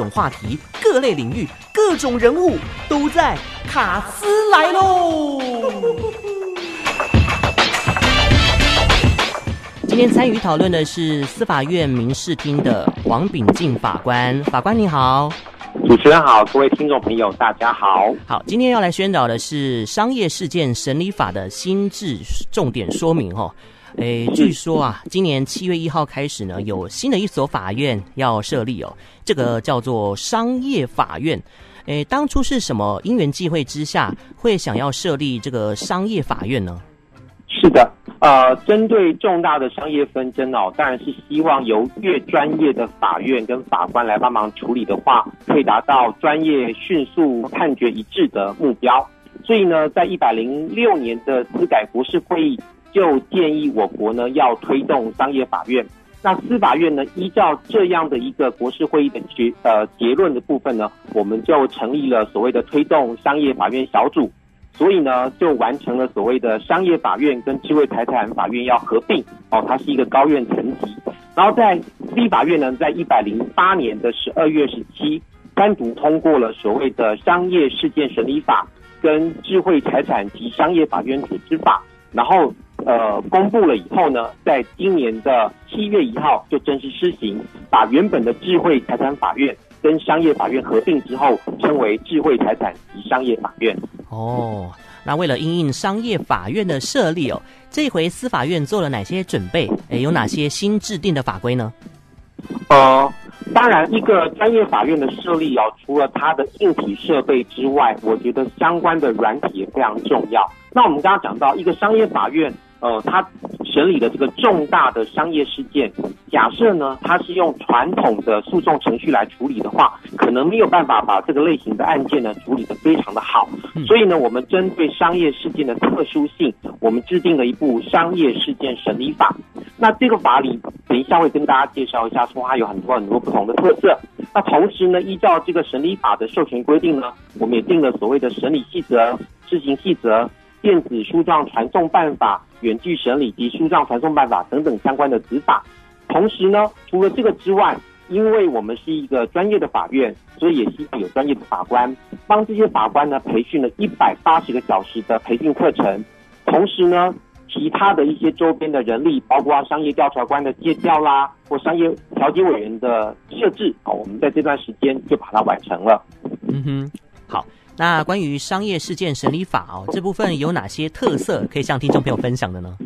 种话题、各类领域、各种人物都在卡斯来喽。今天参与讨论的是司法院民事厅的黄秉进法官，法官你好，主持人好，各位听众朋友大家好。好，今天要来宣导的是商业事件审理法的新制重点说明哦。诶，据说啊，今年七月一号开始呢，有新的一所法院要设立哦，这个叫做商业法院。诶，当初是什么因缘际会之下会想要设立这个商业法院呢？是的。呃，针对重大的商业纷争哦，当然是希望由越专业的法院跟法官来帮忙处理的话，可以达到专业、迅速、判决一致的目标。所以呢，在一百零六年的司改国是会议就建议我国呢要推动商业法院。那司法院呢，依照这样的一个国是会议的结呃结论的部分呢，我们就成立了所谓的推动商业法院小组。所以呢，就完成了所谓的商业法院跟智慧财产法院要合并哦，它是一个高院层级。然后在立法院呢，在一百零八年的十二月十七，单独通过了所谓的商业事件审理法跟智慧财产及商业法院组织法，然后呃公布了以后呢，在今年的七月一号就正式施行，把原本的智慧财产法院跟商业法院合并之后，称为智慧财产及商业法院。哦，那为了应应商业法院的设立哦，这回司法院做了哪些准备？诶，有哪些新制定的法规呢？呃，当然，一个专业法院的设立哦，除了它的硬体设备之外，我觉得相关的软体也非常重要。那我们刚刚讲到一个商业法院。呃，他审理的这个重大的商业事件，假设呢，他是用传统的诉讼程序来处理的话，可能没有办法把这个类型的案件呢处理的非常的好。所以呢，我们针对商业事件的特殊性，我们制定了一部商业事件审理法。那这个法里，等一下会跟大家介绍一下，说它有很多很多不同的特色。那同时呢，依照这个审理法的授权规定呢，我们也定了所谓的审理细则、执行细则。电子书状传送办法、远距审理及书状传送办法等等相关的执法。同时呢，除了这个之外，因为我们是一个专业的法院，所以也希望有专业的法官帮这些法官呢培训了一百八十个小时的培训课程。同时呢，其他的一些周边的人力，包括商业调查官的借调啦，或商业调解委员的设置，啊，我们在这段时间就把它完成了。嗯哼，好。那关于商业事件审理法哦，这部分有哪些特色可以向听众朋友分享的呢？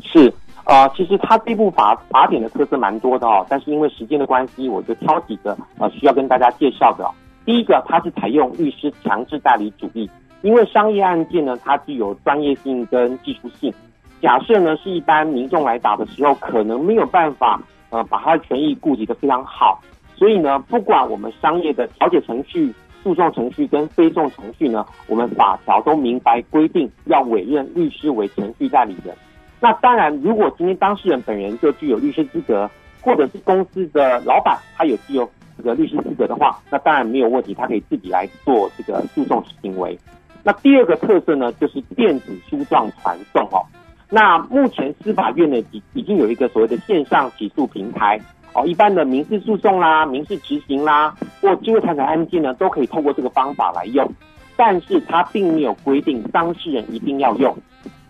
是啊、呃，其实它这部法法典的特色蛮多的哦，但是因为时间的关系，我就挑几个呃需要跟大家介绍的、第一个，它是采用律师强制代理主义，因为商业案件呢，它具有专业性跟技术性。假设呢是一般民众来打的时候，可能没有办法呃把他的权益顾及得非常好，所以呢，不管我们商业的调解程序。诉讼程序跟非讼程序呢，我们法条都明白规定要委任律师为程序代理人。那当然，如果今天当事人本人就具有律师资格，或者是公司的老板他有具有这个律师资格的话，那当然没有问题，他可以自己来做这个诉讼行为。那第二个特色呢，就是电子书状传送哦。那目前司法院呢，已已经有一个所谓的线上起诉平台。哦，一般的民事诉讼啦、民事执行啦，或智慧财产案件呢，都可以透过这个方法来用。但是它并没有规定当事人一定要用，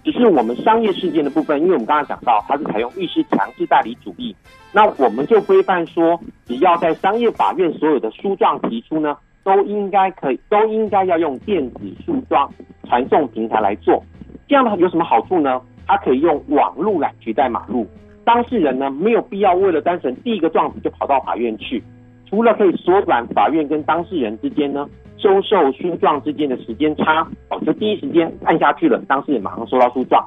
只是我们商业事件的部分，因为我们刚刚讲到它是采用律师强制代理主义，那我们就规范说，只要在商业法院所有的诉状提出呢，都应该可以，都应该要用电子诉状传送平台来做。这样的话有什么好处呢？它可以用网路来取代马路。当事人呢，没有必要为了单纯第一个状子就跑到法院去，除了可以缩短法院跟当事人之间呢收受诉状之间的时间差，哦，就第一时间按下去了，当事人马上收到诉状。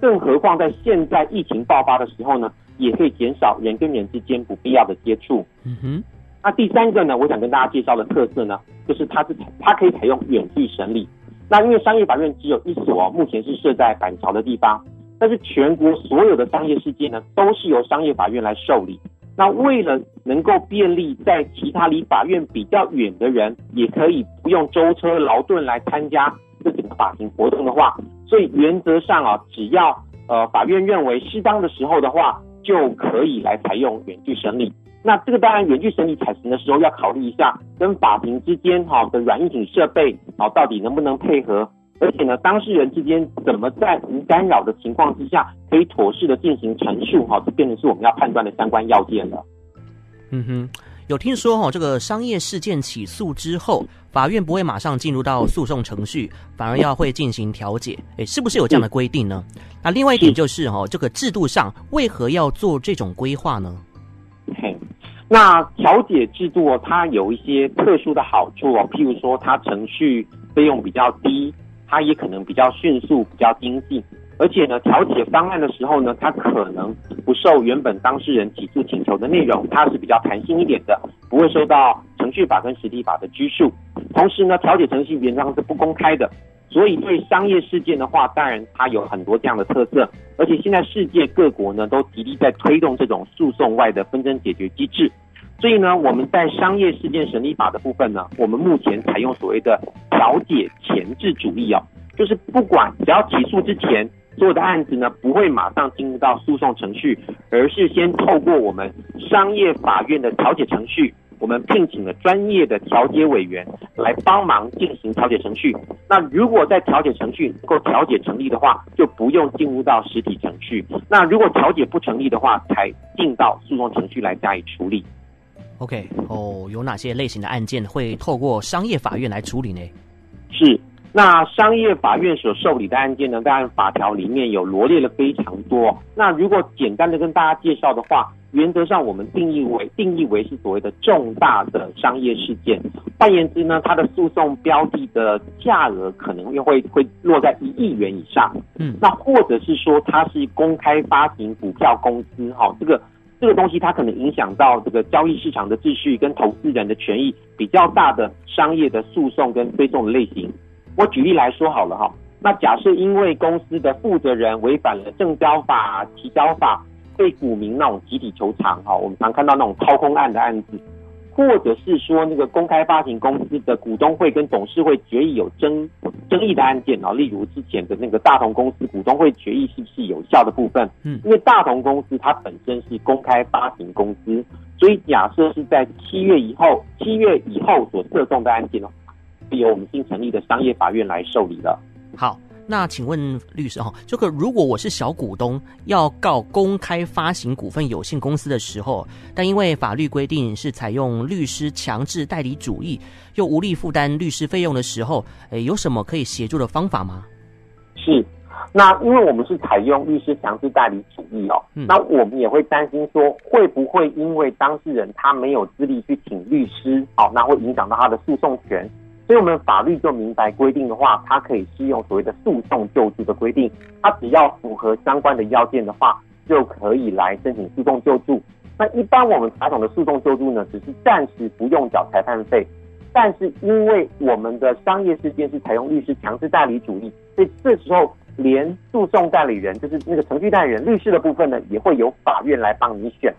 更何况在现在疫情爆发的时候呢，也可以减少人跟人之间不必要的接触。嗯哼。那第三个呢，我想跟大家介绍的特色呢，就是它是它可以采用远距审理。那因为商业法院只有一所，目前是设在板桥的地方。但是全国所有的商业事件呢，都是由商业法院来受理。那为了能够便利在其他离法院比较远的人，也可以不用舟车劳顿来参加这整个法庭活动的话，所以原则上啊，只要呃法院认为适当的时候的话，就可以来采用远距审理。那这个当然远距审理采行的时候要考虑一下，跟法庭之间哈的软硬体设备啊到底能不能配合，而且呢当事人之间怎么在无干扰的情况之下可以妥适的进行陈述哈，这变成是我们要判断的相关要件了。嗯哼。有听说哈，这个商业事件起诉之后，法院不会马上进入到诉讼程序，反而要会进行调解。诶，是不是有这样的规定呢？那另外一点就是哈，这个制度上为何要做这种规划呢？嘿，那调解制度它有一些特殊的好处哦，譬如说它程序费用比较低，它也可能比较迅速、比较经济。而且呢，调解方案的时候呢，它可能不受原本当事人起诉请求的内容，它是比较弹性一点的，不会受到程序法跟实体法的拘束。同时呢，调解程序原则上是不公开的，所以对商业事件的话，当然它有很多这样的特色。而且现在世界各国呢都极力在推动这种诉讼外的纷争解决机制，所以呢，我们在商业事件审理法的部分呢，我们目前采用所谓的调解前置主义哦，就是不管只要起诉之前。所有的案子呢，不会马上进入到诉讼程序，而是先透过我们商业法院的调解程序，我们聘请了专业的调解委员来帮忙进行调解程序。那如果在调解程序能够调解成立的话，就不用进入到实体程序。那如果调解不成立的话，才进到诉讼程序来加以处理。OK，哦，有哪些类型的案件会透过商业法院来处理呢？是。那商业法院所受理的案件呢，当然法条里面有罗列了非常多。那如果简单的跟大家介绍的话，原则上我们定义为定义为是所谓的重大的商业事件。换言之呢，它的诉讼标的的价额可能又会会落在一亿元以上。嗯，那或者是说它是公开发行股票公司，哈，这个这个东西它可能影响到这个交易市场的秩序跟投资人的权益比较大的商业的诉讼跟追讼的类型。我举例来说好了哈，那假设因为公司的负责人违反了证交法、提交法，被股民那种集体求偿哈，我们常看到那种掏空案的案子，或者是说那个公开发行公司的股东会跟董事会决议有争争议的案件啊，例如之前的那个大同公司股东会决议是不是有效的部分，嗯，因为大同公司它本身是公开发行公司，所以假设是在七月以后，七月以后所涉讼的案件哦。由我们新成立的商业法院来受理了。好，那请问律师哈，这个如果我是小股东要告公开发行股份有限公司的时候，但因为法律规定是采用律师强制代理主义，又无力负担律师费用的时候，诶，有什么可以协助的方法吗？是，那因为我们是采用律师强制代理主义哦，嗯、那我们也会担心说，会不会因为当事人他没有资历去请律师，好，那会影响到他的诉讼权。所以，我们法律就明白规定的话，它可以适用所谓的诉讼救助的规定。它只要符合相关的要件的话，就可以来申请诉讼救助。那一般我们传统的诉讼救助呢，只是暂时不用缴裁判费。但是，因为我们的商业事件是采用律师强制代理主义，所以这时候连诉讼代理人，就是那个程序代理人、律师的部分呢，也会由法院来帮你选。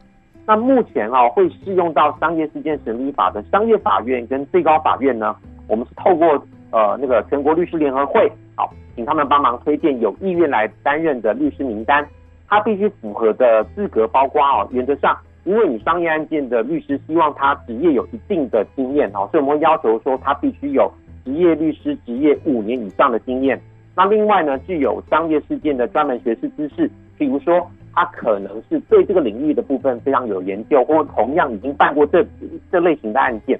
那目前啊，会适用到商业事件审理法的商业法院跟最高法院呢，我们是透过呃那个全国律师联合会，好，请他们帮忙推荐有意愿来担任的律师名单。他必须符合的资格包括哦，原则上，因为你商业案件的律师希望他职业有一定的经验哦，所以我们要求说他必须有职业律师执业五年以上的经验。那另外呢，具有商业事件的专门学识知识，比如说他可能是对这个领域的部分非常有研究，或同样已经办过这这类型的案件。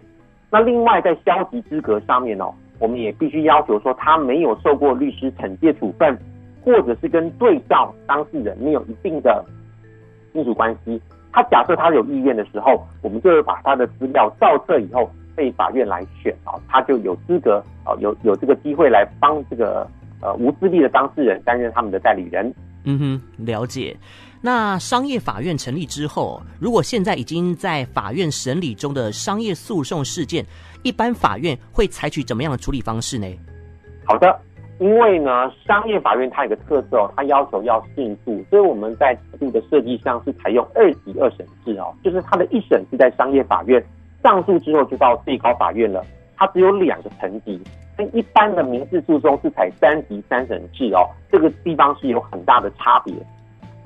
那另外在消极资格上面哦，我们也必须要求说他没有受过律师惩戒处分，或者是跟对照当事人没有一定的亲属关系。他假设他有意愿的时候，我们就会把他的资料造册以后被法院来选啊，他就有资格啊，有有这个机会来帮这个呃无资历的当事人担任他们的代理人。嗯哼，了解。那商业法院成立之后，如果现在已经在法院审理中的商业诉讼事件，一般法院会采取怎么样的处理方式呢？好的，因为呢，商业法院它有个特色哦，它要求要迅速，所以我们在制度的设计上是采用二级二审制哦，就是它的一审是在商业法院，上诉之后就到最高法院了，它只有两个层级，跟一般的民事诉讼是采三级三审制哦，这个地方是有很大的差别。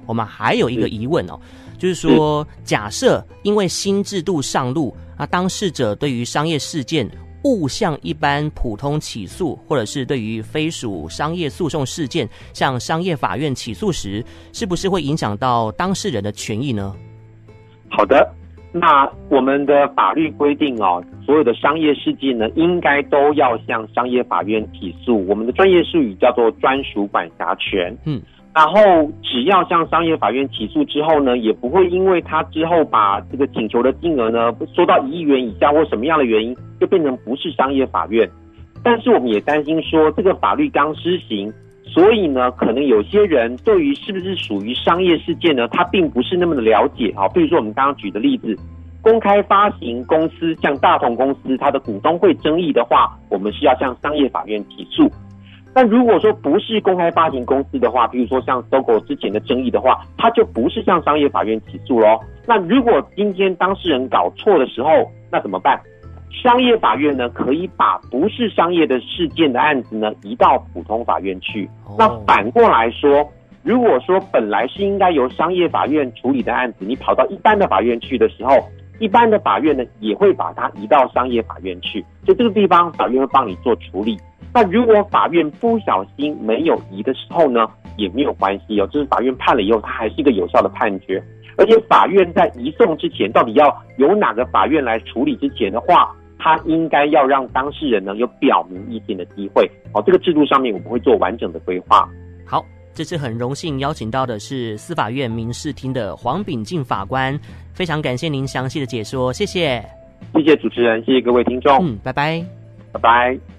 我们还有一个疑问哦，就是说，假设因为新制度上路，啊当事者对于商业事件误向一般普通起诉，或者是对于非属商业诉讼事件向商业法院起诉时，是不是会影响到当事人的权益呢？好的。那我们的法律规定哦，所有的商业事件呢，应该都要向商业法院起诉。我们的专业术语叫做专属管辖权。嗯，然后只要向商业法院起诉之后呢，也不会因为他之后把这个请求的金额呢说到一亿元以下或什么样的原因，就变成不是商业法院。但是我们也担心说，这个法律刚施行。所以呢，可能有些人对于是不是属于商业事件呢，他并不是那么的了解啊。比如说我们刚刚举的例子，公开发行公司像大同公司，它的股东会争议的话，我们是要向商业法院起诉。但如果说不是公开发行公司的话，比如说像 SOGO 之前的争议的话，它就不是向商业法院起诉喽。那如果今天当事人搞错的时候，那怎么办？商业法院呢，可以把不是商业的事件的案子呢移到普通法院去。那反过来说，如果说本来是应该由商业法院处理的案子，你跑到一般的法院去的时候，一般的法院呢也会把它移到商业法院去。所以这个地方，法院会帮你做处理。那如果法院不小心没有移的时候呢，也没有关系哦，就是法院判了以后，它还是一个有效的判决。而且法院在移送之前，到底要由哪个法院来处理之前的话，他应该要让当事人呢有表明意见的机会。好，这个制度上面我们会做完整的规划。好，这次很荣幸邀请到的是司法院民事厅的黄秉进法官，非常感谢您详细的解说，谢谢。谢谢主持人，谢谢各位听众。嗯，拜拜，拜拜。